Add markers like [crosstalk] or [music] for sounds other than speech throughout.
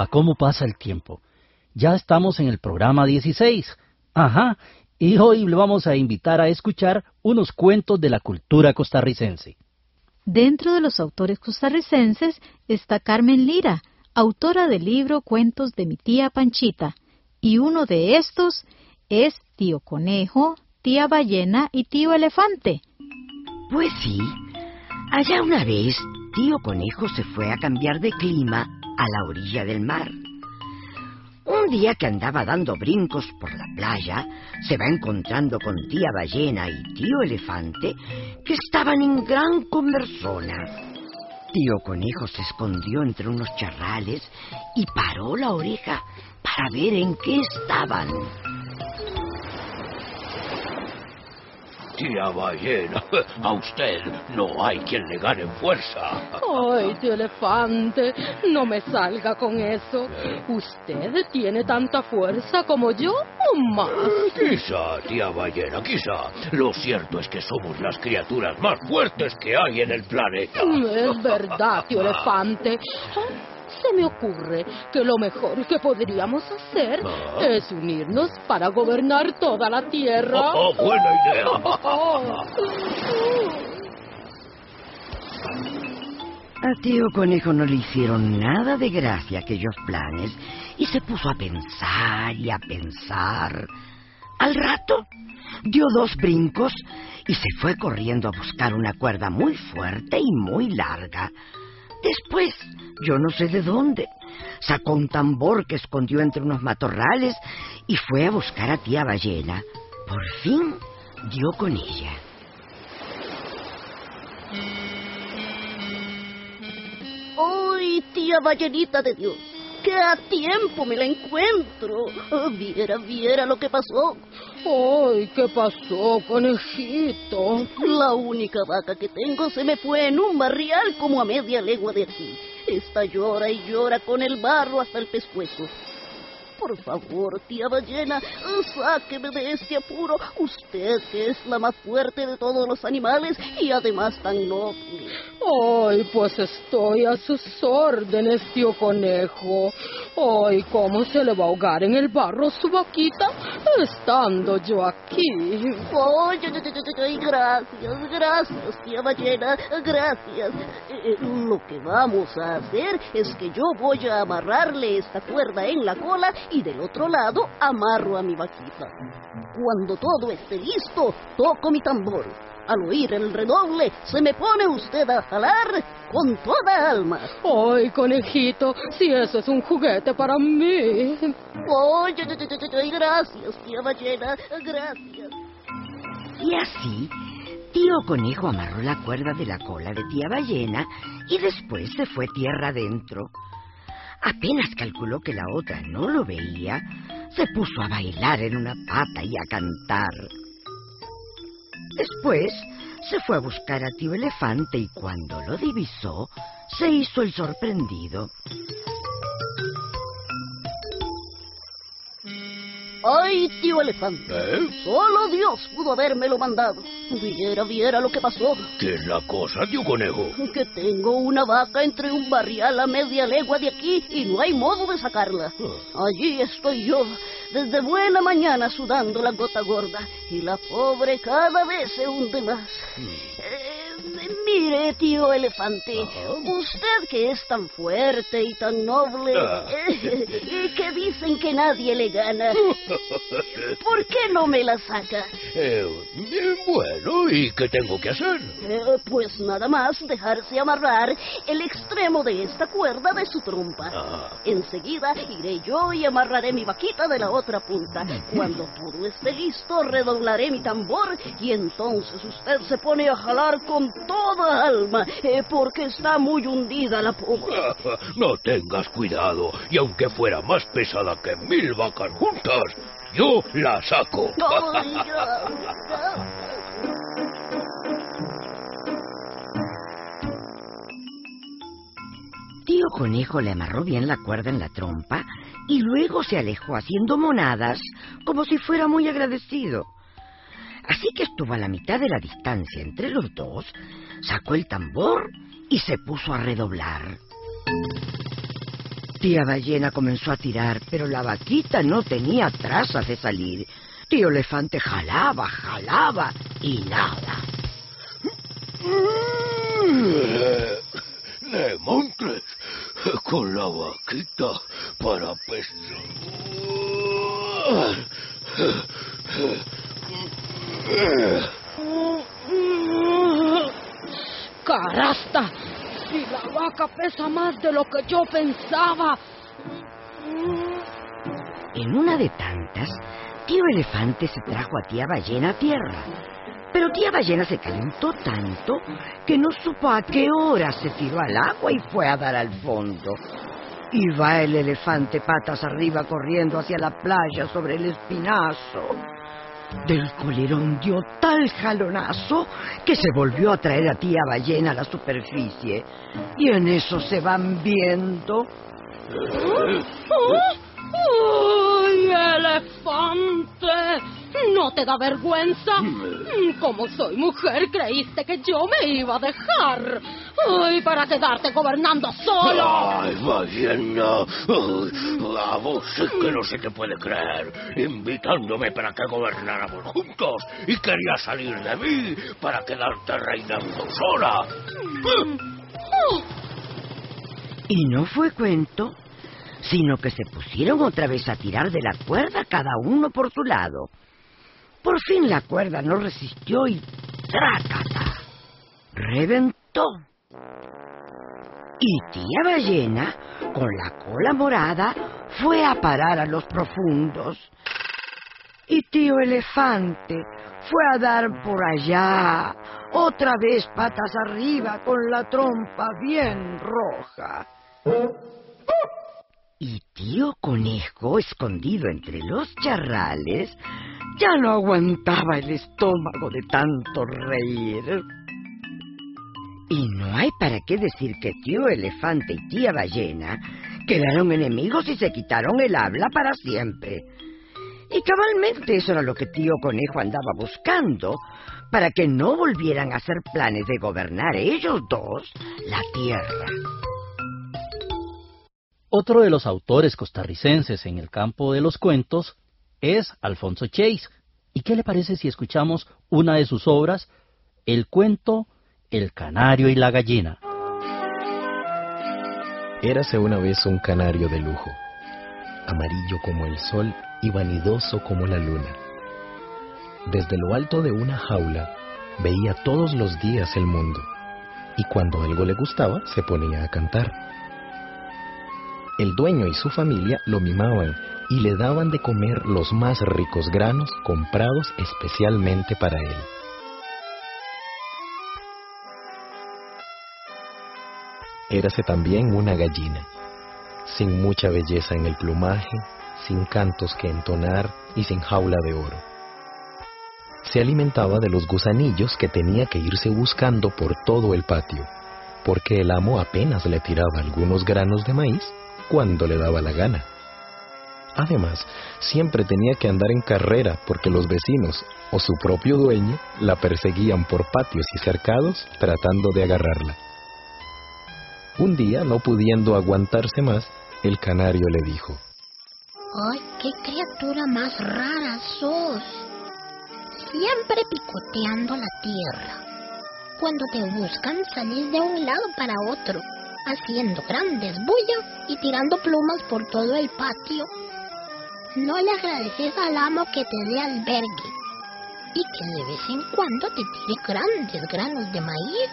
Caramba, ¿cómo pasa el tiempo? Ya estamos en el programa 16. Ajá, y hoy le vamos a invitar a escuchar unos cuentos de la cultura costarricense. Dentro de los autores costarricenses está Carmen Lira, autora del libro Cuentos de mi tía Panchita, y uno de estos es Tío Conejo, Tía Ballena y Tío Elefante. Pues sí, allá una vez Tío Conejo se fue a cambiar de clima a la orilla del mar. Un día que andaba dando brincos por la playa, se va encontrando con tía ballena y tío elefante, que estaban en gran conversona. Tío Conejo se escondió entre unos charrales y paró la oreja para ver en qué estaban. Tía ballena, [laughs] a usted no hay quien le gane fuerza. Ay, tío elefante, no me salga con eso. ¿Usted tiene tanta fuerza como yo o más? Quizá, tía ballena, quizá. Lo cierto es que somos las criaturas más fuertes que hay en el planeta. Es verdad, tío [laughs] elefante. Se me ocurre que lo mejor que podríamos hacer Ah. es unirnos para gobernar toda la Tierra. Oh, buena idea. [laughs] A tío Conejo no le hicieron nada de gracia aquellos planes y se puso a pensar y a pensar. Al rato dio dos brincos y se fue corriendo a buscar una cuerda muy fuerte y muy larga. Después, yo no sé de dónde, sacó un tambor que escondió entre unos matorrales y fue a buscar a tía ballena. Por fin dio con ella. ¡Ay, tía ballenita de Dios! ¡Que a tiempo me la encuentro! Ah, [laughs] Viera, viera lo que pasó. Ay, ¿qué pasó, conejito? La única vaca que tengo se me fue en un barrial como a media legua de aquí. Esta llora y llora con el barro hasta el pescuezo. Por favor, tía ballena, sáqueme de este apuro. Usted que es la más fuerte de todos los animales y además tan noble. Ay, pues estoy a sus órdenes, tío conejo. Ay, ¿cómo se le va a ahogar en el barro su vaquita estando yo aquí? Ay, ay, ay, ay, ay, gracias, gracias, tía ballena, gracias. Eh, lo que vamos a hacer es que yo voy a amarrarle esta cuerda en la cola y del otro lado amarro a mi vaquita. Cuando todo esté listo, toco mi tambor. Al oír el redoble, se me pone usted a jalar con toda alma. Ay, conejito, si eso es un juguete para mí. Ay, ay, ay, ay, ay, ay, gracias, tía ballena, gracias. Y así, tío conejo amarró la cuerda de la cola de tía ballena y después se fue tierra adentro. Apenas calculó que la otra no lo veía, se puso a bailar en una pata y a cantar. Después se fue a buscar a tío elefante y cuando lo divisó, se hizo el sorprendido. Ay, tío elefante. ¿Eh? Solo Dios pudo habérmelo mandado. Viera, viera lo que pasó. ¿Qué es la cosa, tío conejo? Que tengo una vaca entre un barrial a media legua de aquí y no hay modo de sacarla. Allí estoy yo, desde buena mañana sudando la gota gorda y la pobre cada vez se hunde más. Eh, Mire, tío elefante, usted que es tan fuerte y tan noble, Ah. [laughs] y que dicen que nadie le gana, [laughs] ¿por qué no me la saca? Eh, eh, bueno, ¿y qué tengo que hacer? Eh, pues nada más dejarse amarrar el extremo de esta cuerda de su trompa. Ah. Enseguida iré yo y amarraré mi vaquita de la otra punta. Cuando todo esté listo, redoblaré mi tambor y entonces usted se pone a jalar con alma, eh, porque está muy hundida la pobre. [laughs] No tengas cuidado, y aunque fuera más pesada que mil vacas juntas, yo la saco. [laughs] [laughs] Tío Conejo le amarró bien la cuerda en la trompa y luego se alejó haciendo monadas como si fuera muy agradecido. Así que estuvo a la mitad de la distancia entre los dos, sacó el tambor y se puso a redoblar. Tía Ballena comenzó a tirar, pero la vaquita no tenía trazas de salir. Tío Elefante jalaba, jalaba y nada. Le montes con la vaquita para pescar. ¡Carasta! Si la vaca pesa más de lo que yo pensaba. En una de tantas, tío Elefante se trajo a tía Ballena a tierra. Pero tía Ballena se calentó tanto que no supo a qué hora se tiró al agua y fue a dar al fondo. Y va el elefante patas arriba corriendo hacia la playa sobre el espinazo. Del colerón dio tal jalonazo que se volvió a traer a tía Ballena a la superficie. Y en eso se van viendo ¡Ay, elefante! ¿No te da vergüenza? Como soy mujer, creíste que yo me iba a dejar. ¡Ay, para quedarte gobernando solo! ¡Ay, ballena! A vos sí que no se te puede creer. Invitándome para que gobernáramos juntos y quería salir de mí para quedarte reinando sola. Y no fue cuento, sino que se pusieron otra vez a tirar de la cuerda cada uno por su lado. Por fin la cuerda no resistió y ¡trácata! reventó. Y tía ballena, con la cola morada, fue a parar a los profundos. Y tío elefante fue a dar por allá, otra vez patas arriba con la trompa bien roja. Y tío conejo, escondido entre los charrales, ya no aguantaba el estómago de tanto reír. Y no hay para qué decir que tío elefante y tía ballena quedaron enemigos y se quitaron el habla para siempre. Y cabalmente eso era lo que tío conejo andaba buscando, para que no volvieran a hacer planes de gobernar ellos dos la tierra. Otro de los autores costarricenses en el campo de los cuentos es Alfonso Chase. ¿Y qué le parece si escuchamos una de sus obras, el cuento El canario y la gallina? Érase una vez un canario de lujo, amarillo como el sol y vanidoso como la luna. Desde lo alto de una jaula veía todos los días el mundo, y cuando algo le gustaba se ponía a cantar. El dueño y su familia lo mimaban y le daban de comer los más ricos granos comprados especialmente para él. Érase también una gallina, sin mucha belleza en el plumaje, sin cantos que entonar y sin jaula de oro. Se alimentaba de los gusanillos que tenía que irse buscando por todo el patio, porque el amo apenas le tiraba algunos granos de maíz cuando le daba la gana. Además, siempre tenía que andar en carrera porque los vecinos o su propio dueño la perseguían por patios y cercados tratando de agarrarla. Un día, no pudiendo aguantarse más, el canario le dijo, ¡Ay, qué criatura más rara sos! Siempre picoteando la tierra. cuando te buscan salir de un lado para otro, haciendo grandes bullas y tirando plumas por todo el patio. No le agradeces al amo que te dé albergue y que de vez en cuando te tire grandes granos de maíz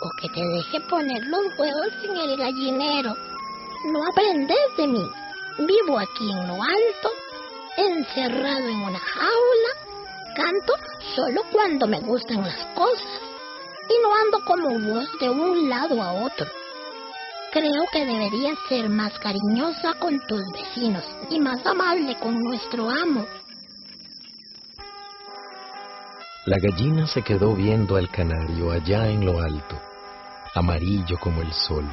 o que te deje poner los huevos en el gallinero. No aprendes de mí. Vivo aquí en lo alto, encerrado en una jaula. Canto solo cuando me gustan las cosas y no ando como vos de un lado a otro. Creo que deberías ser más cariñosa con tus vecinos y más amable con nuestro amo. La gallina se quedó viendo al canario allá en lo alto, amarillo como el sol,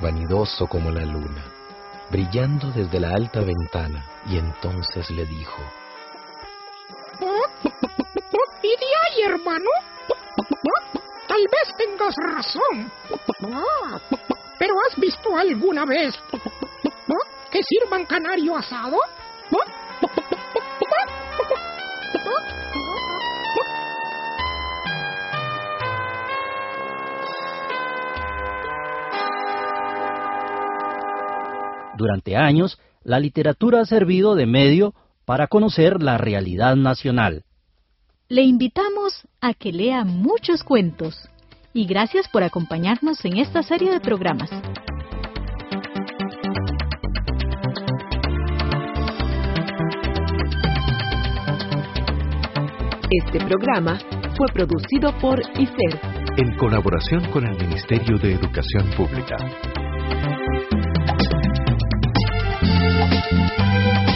vanidoso como la luna, brillando desde la alta ventana, y entonces le dijo, ¿Y de ahí, hermano? Tal vez tengas razón. ¿Pero has visto alguna vez que sirvan canario asado? Durante años, la literatura ha servido de medio para conocer la realidad nacional. Le invitamos a que lea muchos cuentos y gracias por acompañarnos en esta serie de programas. Este programa fue producido por ICER en colaboración con el Ministerio de Educación Pública. Música